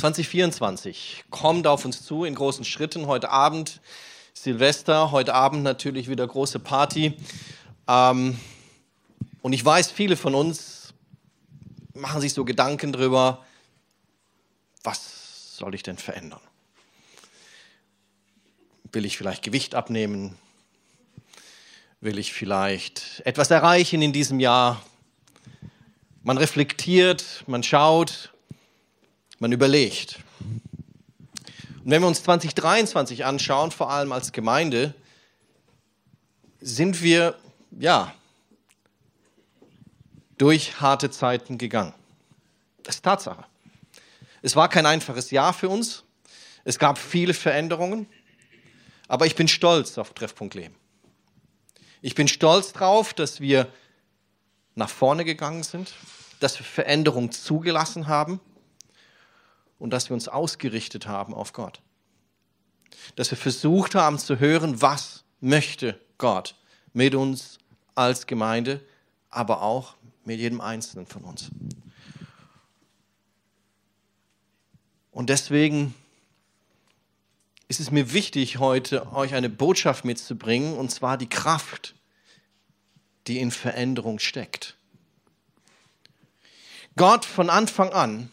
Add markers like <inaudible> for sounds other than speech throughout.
2024 kommt auf uns zu in großen Schritten. Heute Abend Silvester, heute Abend natürlich wieder große Party. Ähm, und ich weiß, viele von uns machen sich so Gedanken darüber, was soll ich denn verändern? Will ich vielleicht Gewicht abnehmen? Will ich vielleicht etwas erreichen in diesem Jahr? Man reflektiert, man schaut, man überlegt. Und wenn wir uns 2023 anschauen, vor allem als Gemeinde, sind wir, ja, durch harte Zeiten gegangen. Das ist Tatsache. Es war kein einfaches Jahr für uns. Es gab viele Veränderungen. Aber ich bin stolz auf Treffpunkt Leben. Ich bin stolz darauf, dass wir nach vorne gegangen sind, dass wir Veränderung zugelassen haben und dass wir uns ausgerichtet haben auf Gott. Dass wir versucht haben zu hören, was möchte Gott mit uns als Gemeinde, aber auch mit jedem Einzelnen von uns. Und deswegen ist es mir wichtig, heute euch eine Botschaft mitzubringen, und zwar die Kraft, die in Veränderung steckt. Gott von Anfang an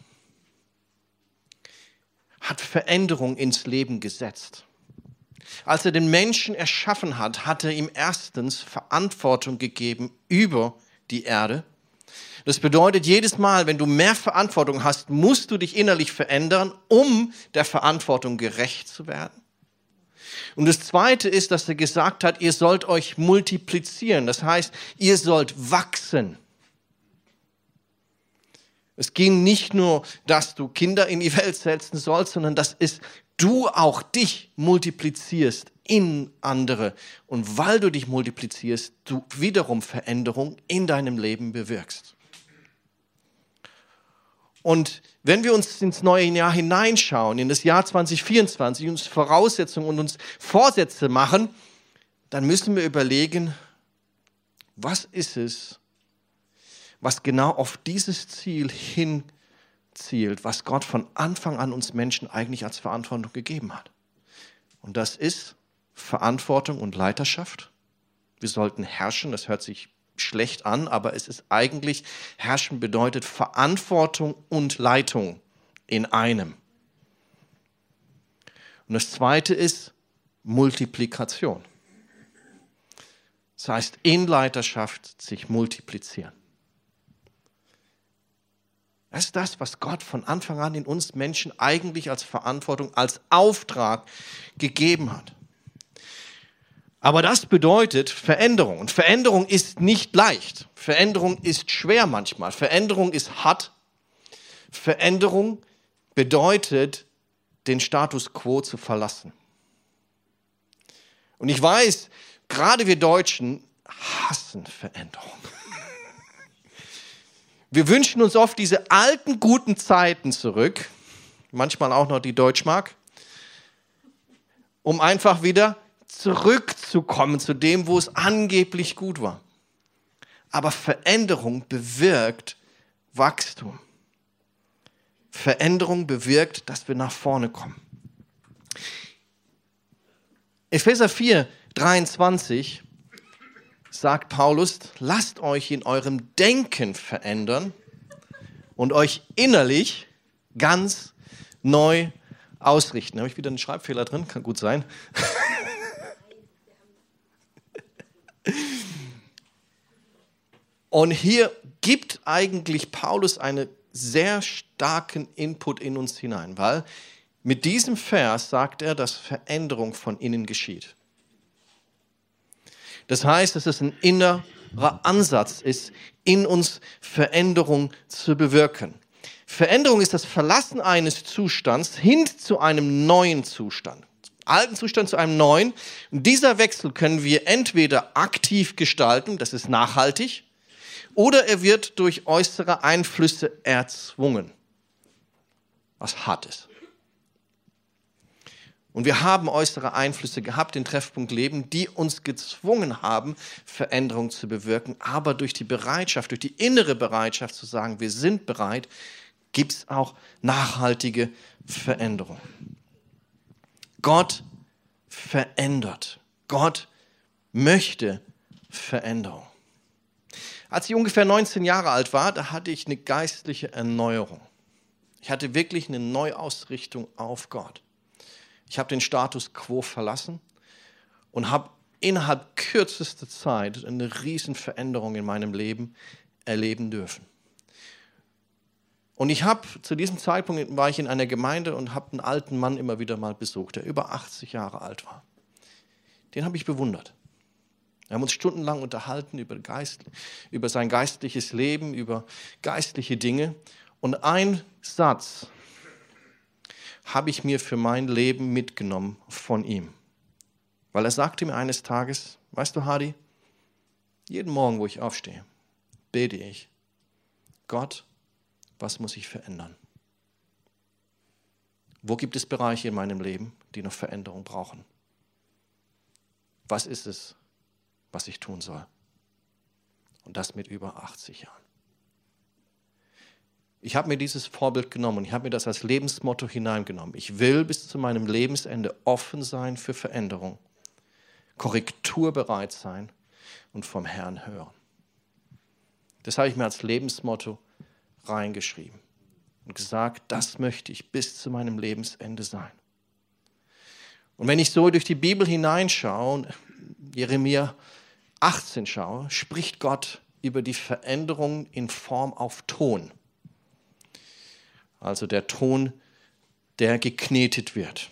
hat Veränderung ins Leben gesetzt. Als er den Menschen erschaffen hat, hat er ihm erstens Verantwortung gegeben über die Erde. Das bedeutet, jedes Mal, wenn du mehr Verantwortung hast, musst du dich innerlich verändern, um der Verantwortung gerecht zu werden. Und das Zweite ist, dass er gesagt hat, ihr sollt euch multiplizieren. Das heißt, ihr sollt wachsen. Es ging nicht nur, dass du Kinder in die Welt setzen sollst, sondern dass es du auch dich multiplizierst in andere. Und weil du dich multiplizierst, du wiederum Veränderung in deinem Leben bewirkst. Und wenn wir uns ins neue Jahr hineinschauen, in das Jahr 2024, uns Voraussetzungen und uns Vorsätze machen, dann müssen wir überlegen, was ist es, was genau auf dieses Ziel hinzielt, was Gott von Anfang an uns Menschen eigentlich als Verantwortung gegeben hat. Und das ist Verantwortung und Leiterschaft. Wir sollten herrschen, das hört sich schlecht an, aber es ist eigentlich, herrschen bedeutet Verantwortung und Leitung in einem. Und das zweite ist Multiplikation. Das heißt, in Leiterschaft sich multiplizieren. Das ist das, was Gott von Anfang an in uns Menschen eigentlich als Verantwortung, als Auftrag gegeben hat. Aber das bedeutet Veränderung. Und Veränderung ist nicht leicht. Veränderung ist schwer manchmal. Veränderung ist hart. Veränderung bedeutet, den Status quo zu verlassen. Und ich weiß, gerade wir Deutschen hassen Veränderung. Wir wünschen uns oft diese alten guten Zeiten zurück, manchmal auch noch die Deutschmark, um einfach wieder zurückzukommen zu dem, wo es angeblich gut war. Aber Veränderung bewirkt Wachstum. Veränderung bewirkt, dass wir nach vorne kommen. Epheser 4, 23 sagt Paulus, lasst euch in eurem Denken verändern und euch innerlich ganz neu ausrichten. Habe ich wieder einen Schreibfehler drin? Kann gut sein. <laughs> Und hier gibt eigentlich Paulus einen sehr starken Input in uns hinein, weil mit diesem Vers sagt er, dass Veränderung von innen geschieht. Das heißt, dass es ein innerer Ansatz ist, in uns Veränderung zu bewirken. Veränderung ist das Verlassen eines Zustands hin zu einem neuen Zustand. Alten Zustand zu einem neuen. Und dieser Wechsel können wir entweder aktiv gestalten, das ist nachhaltig, oder er wird durch äußere Einflüsse erzwungen. Was hart ist. Und wir haben äußere Einflüsse gehabt in Treffpunkt Leben, die uns gezwungen haben, Veränderungen zu bewirken. Aber durch die Bereitschaft, durch die innere Bereitschaft zu sagen, wir sind bereit, gibt es auch nachhaltige Veränderung. Gott verändert. Gott möchte Veränderung. Als ich ungefähr 19 Jahre alt war, da hatte ich eine geistliche Erneuerung. Ich hatte wirklich eine Neuausrichtung auf Gott. Ich habe den Status quo verlassen und habe innerhalb kürzester Zeit eine riesen Veränderung in meinem Leben erleben dürfen. Und ich habe zu diesem Zeitpunkt war ich in einer Gemeinde und habe einen alten Mann immer wieder mal besucht, der über 80 Jahre alt war. Den habe ich bewundert. Wir haben uns stundenlang unterhalten über, Geist, über sein geistliches Leben, über geistliche Dinge. Und ein Satz habe ich mir für mein Leben mitgenommen von ihm. Weil er sagte mir eines Tages, weißt du, Hardy, jeden Morgen, wo ich aufstehe, bete ich, Gott, was muss ich verändern? Wo gibt es Bereiche in meinem Leben, die noch Veränderung brauchen? Was ist es, was ich tun soll. Und das mit über 80 Jahren. Ich habe mir dieses Vorbild genommen und ich habe mir das als Lebensmotto hineingenommen. Ich will bis zu meinem Lebensende offen sein für Veränderung, korrekturbereit sein und vom Herrn hören. Das habe ich mir als Lebensmotto reingeschrieben und gesagt, das möchte ich bis zu meinem Lebensende sein. Und wenn ich so durch die Bibel hineinschaue, Jeremia 18 schaue, spricht Gott über die Veränderung in Form auf Ton. Also der Ton, der geknetet wird.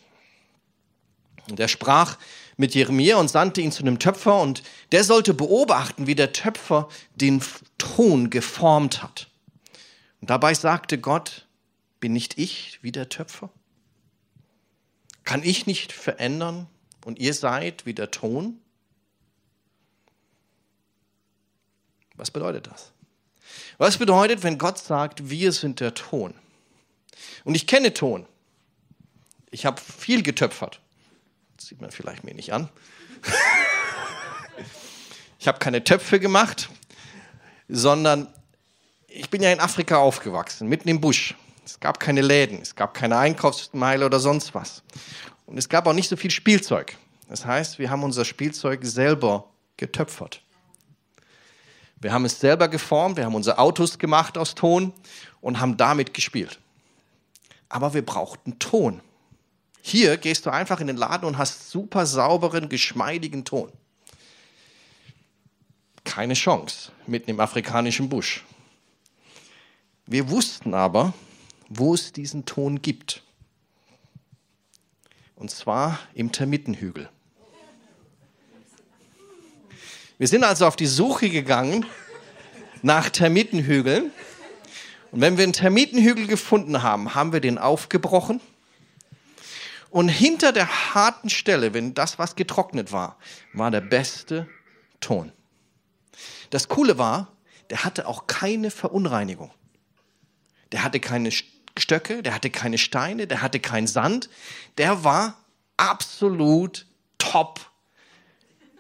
Und er sprach mit Jeremia und sandte ihn zu einem Töpfer und der sollte beobachten, wie der Töpfer den Ton geformt hat. Und dabei sagte Gott, bin nicht ich wie der Töpfer? Kann ich nicht verändern und ihr seid wie der Ton? Was bedeutet das? Was bedeutet, wenn Gott sagt, wir sind der Ton? Und ich kenne Ton. Ich habe viel getöpfert. Das sieht man vielleicht mir nicht an. <laughs> ich habe keine Töpfe gemacht, sondern ich bin ja in Afrika aufgewachsen, mitten im Busch. Es gab keine Läden, es gab keine Einkaufsmeile oder sonst was. Und es gab auch nicht so viel Spielzeug. Das heißt, wir haben unser Spielzeug selber getöpfert. Wir haben es selber geformt, wir haben unsere Autos gemacht aus Ton und haben damit gespielt. Aber wir brauchten Ton. Hier gehst du einfach in den Laden und hast super sauberen, geschmeidigen Ton. Keine Chance mitten im afrikanischen Busch. Wir wussten aber, wo es diesen Ton gibt. Und zwar im Termitenhügel. Wir sind also auf die Suche gegangen nach Termitenhügeln. Und wenn wir einen Termitenhügel gefunden haben, haben wir den aufgebrochen. Und hinter der harten Stelle, wenn das, was getrocknet war, war der beste Ton. Das Coole war, der hatte auch keine Verunreinigung. Der hatte keine Stöcke, der hatte keine Steine, der hatte keinen Sand. Der war absolut top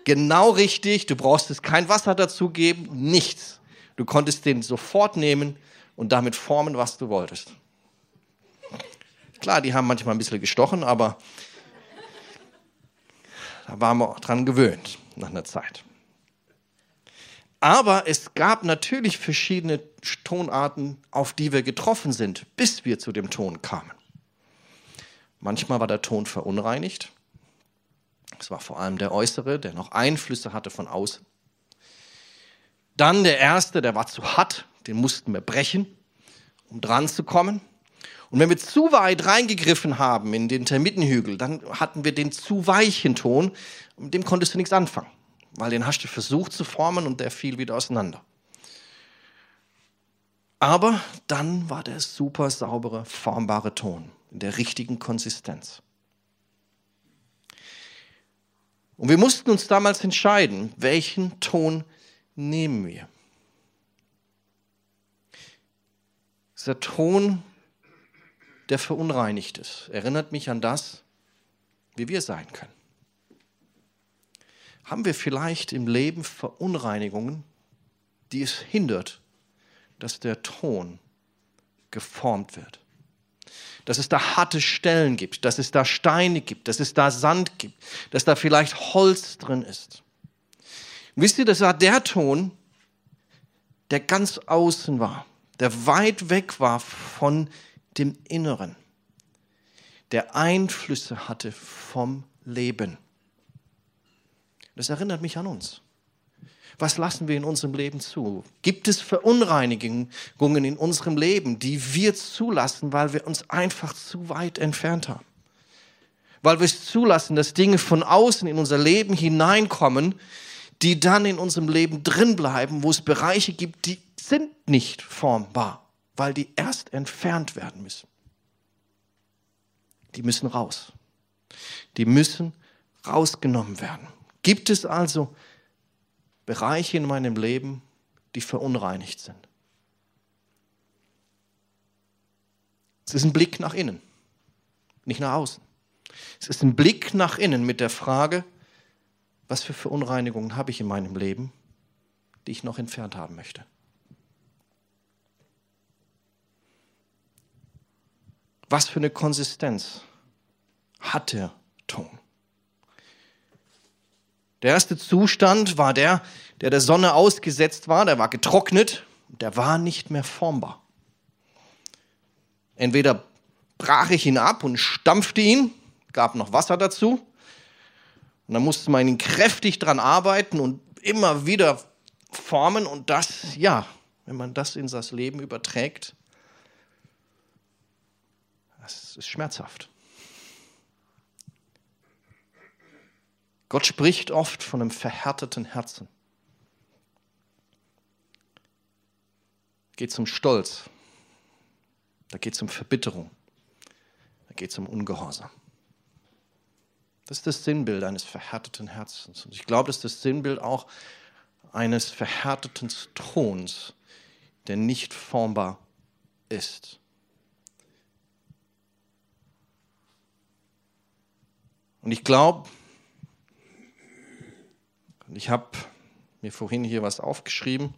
genau richtig, du brauchst es kein Wasser dazugeben, nichts. Du konntest den sofort nehmen und damit formen, was du wolltest. Klar, die haben manchmal ein bisschen gestochen, aber da waren wir dran gewöhnt nach einer Zeit. Aber es gab natürlich verschiedene Tonarten, auf die wir getroffen sind, bis wir zu dem Ton kamen. Manchmal war der Ton verunreinigt, es war vor allem der äußere, der noch Einflüsse hatte von außen. Dann der erste, der war zu hart, den mussten wir brechen, um dran zu kommen. Und wenn wir zu weit reingegriffen haben in den Termitenhügel, dann hatten wir den zu weichen Ton, mit dem konntest du nichts anfangen, weil den hast du versucht zu formen und der fiel wieder auseinander. Aber dann war der super saubere, formbare Ton in der richtigen Konsistenz. Und wir mussten uns damals entscheiden, welchen Ton nehmen wir. Dieser Ton, der verunreinigt ist, erinnert mich an das, wie wir sein können. Haben wir vielleicht im Leben Verunreinigungen, die es hindert, dass der Ton geformt wird. Dass es da harte Stellen gibt, dass es da Steine gibt, dass es da Sand gibt, dass da vielleicht Holz drin ist. Wisst ihr, das war der Ton, der ganz außen war, der weit weg war von dem Inneren, der Einflüsse hatte vom Leben. Das erinnert mich an uns. Was lassen wir in unserem Leben zu? Gibt es Verunreinigungen in unserem Leben, die wir zulassen, weil wir uns einfach zu weit entfernt haben? Weil wir es zulassen, dass Dinge von außen in unser Leben hineinkommen, die dann in unserem Leben drin bleiben, wo es Bereiche gibt, die sind nicht formbar, weil die erst entfernt werden müssen. Die müssen raus. Die müssen rausgenommen werden. Gibt es also Bereiche in meinem Leben, die verunreinigt sind? Es ist ein Blick nach innen, nicht nach außen. Es ist ein Blick nach innen mit der Frage, was für Verunreinigungen habe ich in meinem Leben, die ich noch entfernt haben möchte. Was für eine Konsistenz hat der Ton? Der erste Zustand war der, der der Sonne ausgesetzt war, der war getrocknet, der war nicht mehr formbar. Entweder brach ich ihn ab und stampfte ihn, gab noch Wasser dazu, und dann musste man ihn kräftig dran arbeiten und immer wieder formen und das, ja, wenn man das in das Leben überträgt, das ist schmerzhaft. Gott spricht oft von einem verhärteten Herzen. Da geht es um Stolz. Da geht es um Verbitterung. Da geht es um Ungehorsam. Das ist das Sinnbild eines verhärteten Herzens. Und ich glaube, das ist das Sinnbild auch eines verhärteten Tons, der nicht formbar ist. Und ich glaube, ich habe mir vorhin hier was aufgeschrieben,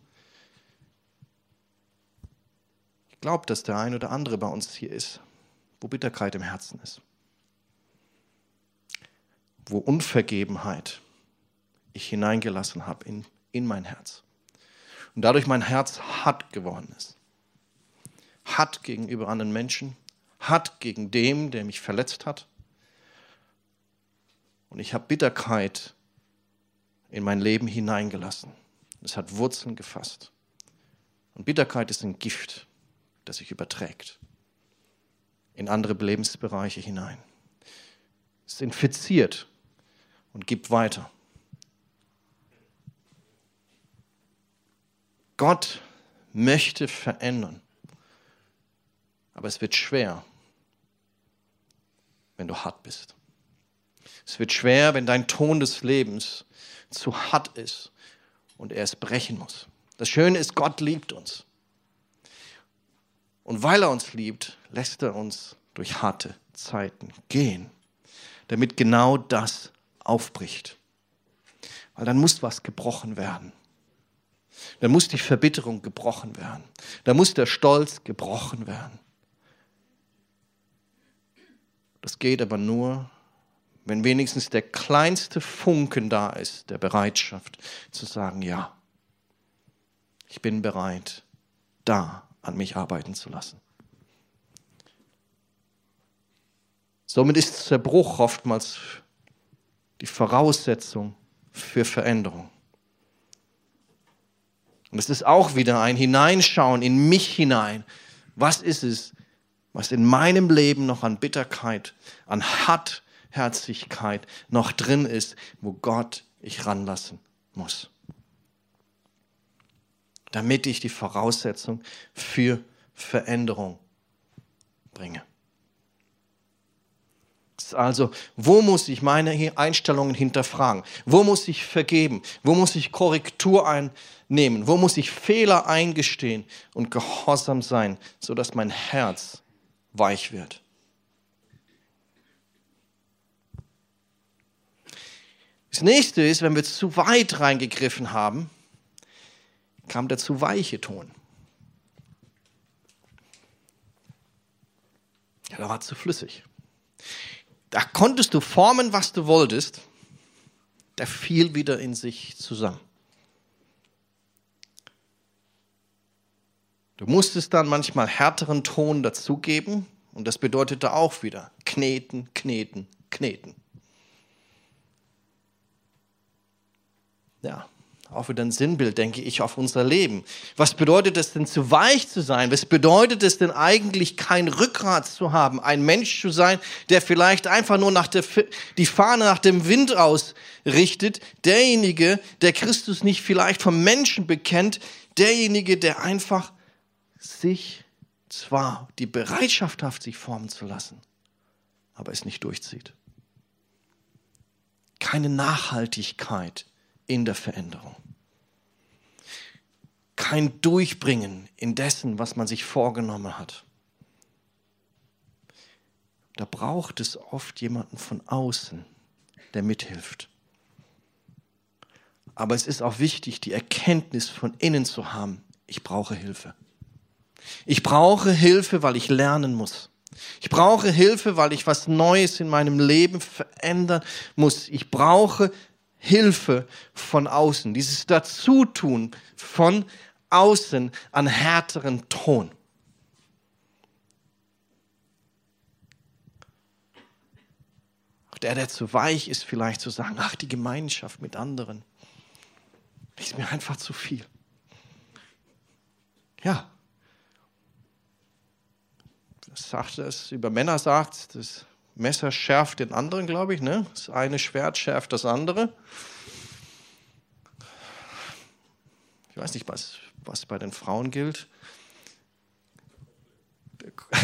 ich glaube, dass der ein oder andere bei uns hier ist, wo Bitterkeit im Herzen ist wo Unvergebenheit ich hineingelassen habe in, in mein Herz. Und dadurch mein Herz hart geworden ist. Hart gegenüber anderen Menschen, hart gegen dem, der mich verletzt hat. Und ich habe Bitterkeit in mein Leben hineingelassen. Es hat Wurzeln gefasst. Und Bitterkeit ist ein Gift, das sich überträgt in andere Lebensbereiche hinein. Es infiziert und gibt weiter. Gott möchte verändern, aber es wird schwer, wenn du hart bist. Es wird schwer, wenn dein Ton des Lebens zu hart ist und er es brechen muss. Das Schöne ist, Gott liebt uns. Und weil er uns liebt, lässt er uns durch harte Zeiten gehen, damit genau das aufbricht. Weil dann muss was gebrochen werden. Dann muss die Verbitterung gebrochen werden. Dann muss der Stolz gebrochen werden. Das geht aber nur, wenn wenigstens der kleinste Funken da ist, der Bereitschaft zu sagen, ja, ich bin bereit, da an mich arbeiten zu lassen. Somit ist Zerbruch oftmals die Voraussetzung für Veränderung. Und es ist auch wieder ein Hineinschauen in mich hinein. Was ist es, was in meinem Leben noch an Bitterkeit, an Hartherzigkeit noch drin ist, wo Gott ich ranlassen muss? Damit ich die Voraussetzung für Veränderung bringe also, wo muss ich meine Einstellungen hinterfragen? Wo muss ich vergeben? Wo muss ich Korrektur einnehmen? Wo muss ich Fehler eingestehen und gehorsam sein, sodass mein Herz weich wird? Das nächste ist, wenn wir zu weit reingegriffen haben, kam der zu weiche Ton. Ja, da war zu flüssig. Da konntest du formen, was du wolltest. Der fiel wieder in sich zusammen. Du musstest dann manchmal härteren Ton dazugeben und das bedeutete auch wieder kneten, kneten, kneten. Ja, auch wieder ein Sinnbild, denke ich, auf unser Leben. Was bedeutet es denn, zu weich zu sein? Was bedeutet es denn eigentlich, kein Rückgrat zu haben? Ein Mensch zu sein, der vielleicht einfach nur nach der, die Fahne nach dem Wind ausrichtet? Derjenige, der Christus nicht vielleicht vom Menschen bekennt? Derjenige, der einfach sich zwar die Bereitschaft hat, sich formen zu lassen, aber es nicht durchzieht. Keine Nachhaltigkeit in der Veränderung. Kein Durchbringen in dessen, was man sich vorgenommen hat. Da braucht es oft jemanden von außen, der mithilft. Aber es ist auch wichtig, die Erkenntnis von innen zu haben, ich brauche Hilfe. Ich brauche Hilfe, weil ich lernen muss. Ich brauche Hilfe, weil ich was Neues in meinem Leben verändern muss. Ich brauche Hilfe von außen. Dieses Dazutun von außen an härteren Ton. Auch der, der zu weich ist, vielleicht zu sagen, ach, die Gemeinschaft mit anderen ist mir einfach zu viel. Ja, sagt es, über Männer sagt, das Messer schärft den anderen, glaube ich. Ne? Das eine Schwert schärft das andere. Ich weiß nicht, was, was bei den Frauen gilt. <laughs>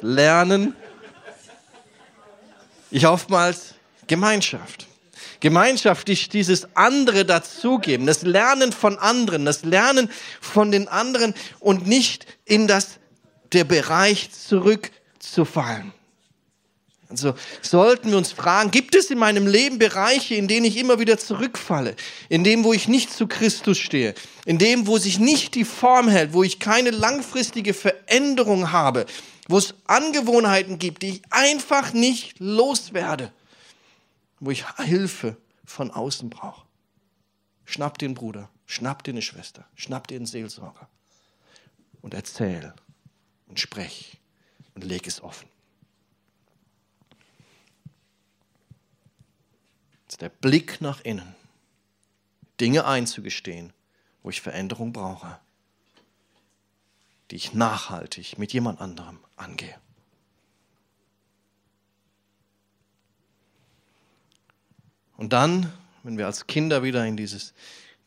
Lernen. Ich oftmals Gemeinschaft. Gemeinschaft ist dieses andere dazugeben, das Lernen von anderen, das Lernen von den anderen und nicht in das, der Bereich zurückzufallen. Also sollten wir uns fragen, gibt es in meinem Leben Bereiche, in denen ich immer wieder zurückfalle, in dem, wo ich nicht zu Christus stehe, in dem, wo sich nicht die Form hält, wo ich keine langfristige Veränderung habe, wo es Angewohnheiten gibt, die ich einfach nicht loswerde? Wo ich Hilfe von außen brauche. Schnapp den Bruder, schnapp dir eine Schwester, schnapp dir einen Seelsorger und erzähl und sprech und leg es offen. Das ist der Blick nach innen, Dinge einzugestehen, wo ich Veränderung brauche, die ich nachhaltig mit jemand anderem angehe. Und dann, wenn wir als Kinder wieder in dieses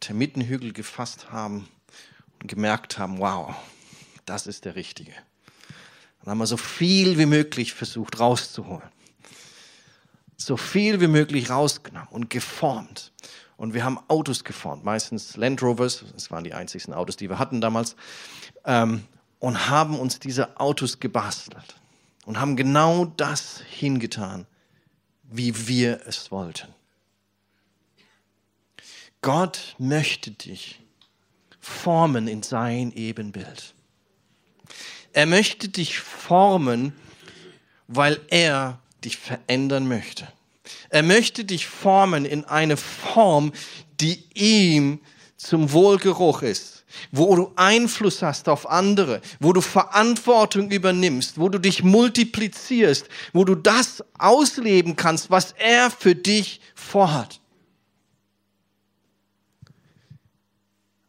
Termitenhügel gefasst haben und gemerkt haben, wow, das ist der Richtige. Dann haben wir so viel wie möglich versucht rauszuholen. So viel wie möglich rausgenommen und geformt. Und wir haben Autos geformt, meistens Land Rovers, das waren die einzigsten Autos, die wir hatten damals, ähm, und haben uns diese Autos gebastelt und haben genau das hingetan, wie wir es wollten. Gott möchte dich formen in sein Ebenbild. Er möchte dich formen, weil er dich verändern möchte. Er möchte dich formen in eine Form, die ihm zum Wohlgeruch ist, wo du Einfluss hast auf andere, wo du Verantwortung übernimmst, wo du dich multiplizierst, wo du das ausleben kannst, was er für dich vorhat.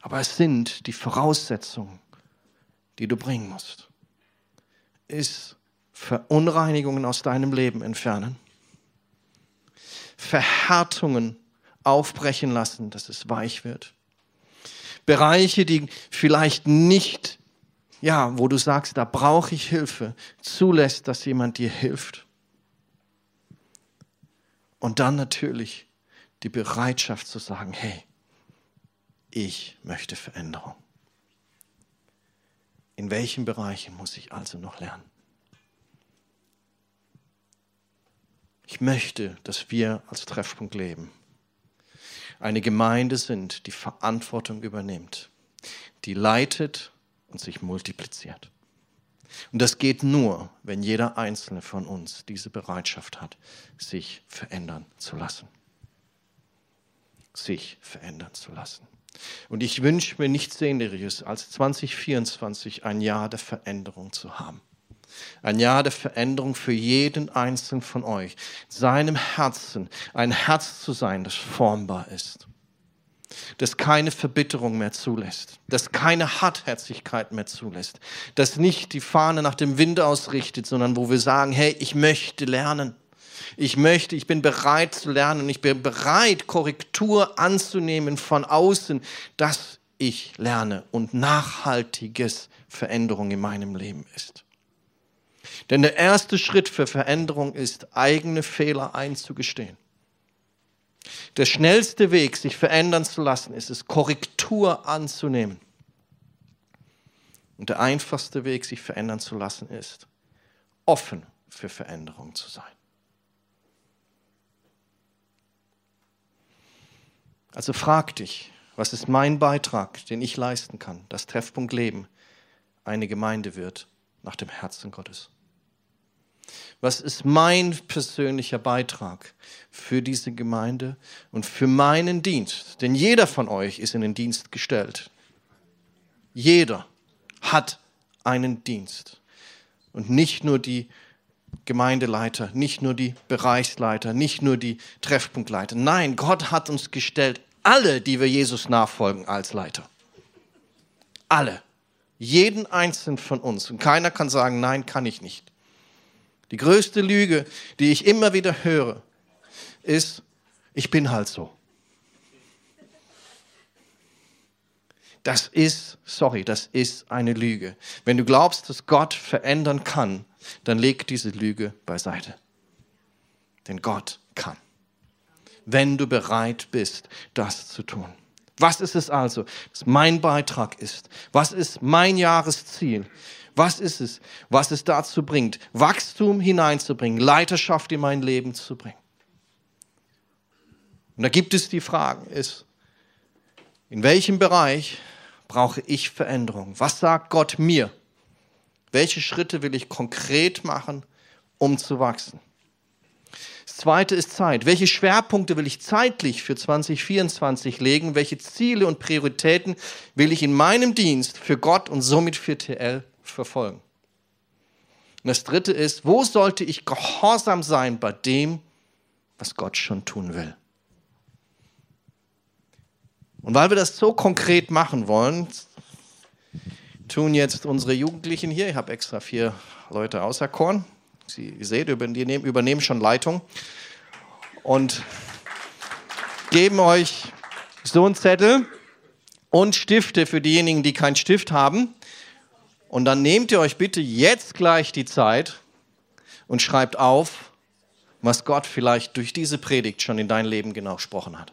Aber es sind die Voraussetzungen, die du bringen musst. Ist Verunreinigungen aus deinem Leben entfernen. Verhärtungen aufbrechen lassen, dass es weich wird. Bereiche, die vielleicht nicht, ja, wo du sagst, da brauche ich Hilfe, zulässt, dass jemand dir hilft. Und dann natürlich die Bereitschaft zu sagen, hey, ich möchte Veränderung. In welchen Bereichen muss ich also noch lernen? Ich möchte, dass wir als Treffpunkt leben. Eine Gemeinde sind, die Verantwortung übernimmt, die leitet und sich multipliziert. Und das geht nur, wenn jeder einzelne von uns diese Bereitschaft hat, sich verändern zu lassen. Sich verändern zu lassen. Und ich wünsche mir nichts Sehnlicheres, als 2024 ein Jahr der Veränderung zu haben. Ein Jahr der Veränderung für jeden einzelnen von euch. Seinem Herzen ein Herz zu sein, das formbar ist das keine Verbitterung mehr zulässt, das keine Hartherzigkeit mehr zulässt, das nicht die Fahne nach dem Wind ausrichtet, sondern wo wir sagen, hey, ich möchte lernen. Ich möchte, ich bin bereit zu lernen und ich bin bereit, Korrektur anzunehmen von außen, dass ich lerne und nachhaltiges Veränderung in meinem Leben ist. Denn der erste Schritt für Veränderung ist, eigene Fehler einzugestehen. Der schnellste Weg, sich verändern zu lassen, ist es, Korrektur anzunehmen. Und der einfachste Weg, sich verändern zu lassen, ist, offen für Veränderung zu sein. Also frag dich, was ist mein Beitrag, den ich leisten kann, dass Treffpunkt Leben eine Gemeinde wird nach dem Herzen Gottes. Was ist mein persönlicher Beitrag für diese Gemeinde und für meinen Dienst? Denn jeder von euch ist in den Dienst gestellt. Jeder hat einen Dienst. Und nicht nur die Gemeindeleiter, nicht nur die Bereichsleiter, nicht nur die Treffpunktleiter. Nein, Gott hat uns gestellt, alle, die wir Jesus nachfolgen, als Leiter. Alle. Jeden einzelnen von uns. Und keiner kann sagen, nein, kann ich nicht. Die größte Lüge, die ich immer wieder höre, ist, ich bin halt so. Das ist, sorry, das ist eine Lüge. Wenn du glaubst, dass Gott verändern kann, dann leg diese Lüge beiseite. Denn Gott kann. Wenn du bereit bist, das zu tun. Was ist es also, dass mein Beitrag ist? Was ist mein Jahresziel? Was ist es, was es dazu bringt, Wachstum hineinzubringen, Leiterschaft in mein Leben zu bringen? Und da gibt es die Fragen, ist, in welchem Bereich brauche ich Veränderung? Was sagt Gott mir? Welche Schritte will ich konkret machen, um zu wachsen? Das zweite ist Zeit. Welche Schwerpunkte will ich zeitlich für 2024 legen? Welche Ziele und Prioritäten will ich in meinem Dienst für Gott und somit für TL verfolgen. Und das dritte ist, wo sollte ich gehorsam sein bei dem, was Gott schon tun will? Und weil wir das so konkret machen wollen, tun jetzt unsere Jugendlichen hier, ich habe extra vier Leute auserkoren, Sie seht, übernehmen, übernehmen schon Leitung und geben euch so einen Zettel und Stifte für diejenigen, die keinen Stift haben. Und dann nehmt ihr euch bitte jetzt gleich die Zeit und schreibt auf, was Gott vielleicht durch diese Predigt schon in dein Leben genau gesprochen hat.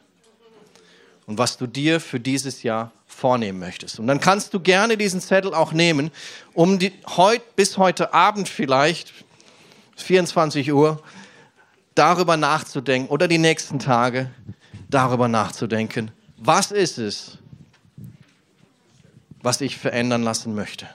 Und was du dir für dieses Jahr vornehmen möchtest. Und dann kannst du gerne diesen Zettel auch nehmen, um die, heut, bis heute Abend vielleicht, 24 Uhr, darüber nachzudenken oder die nächsten Tage darüber nachzudenken, was ist es, was ich verändern lassen möchte.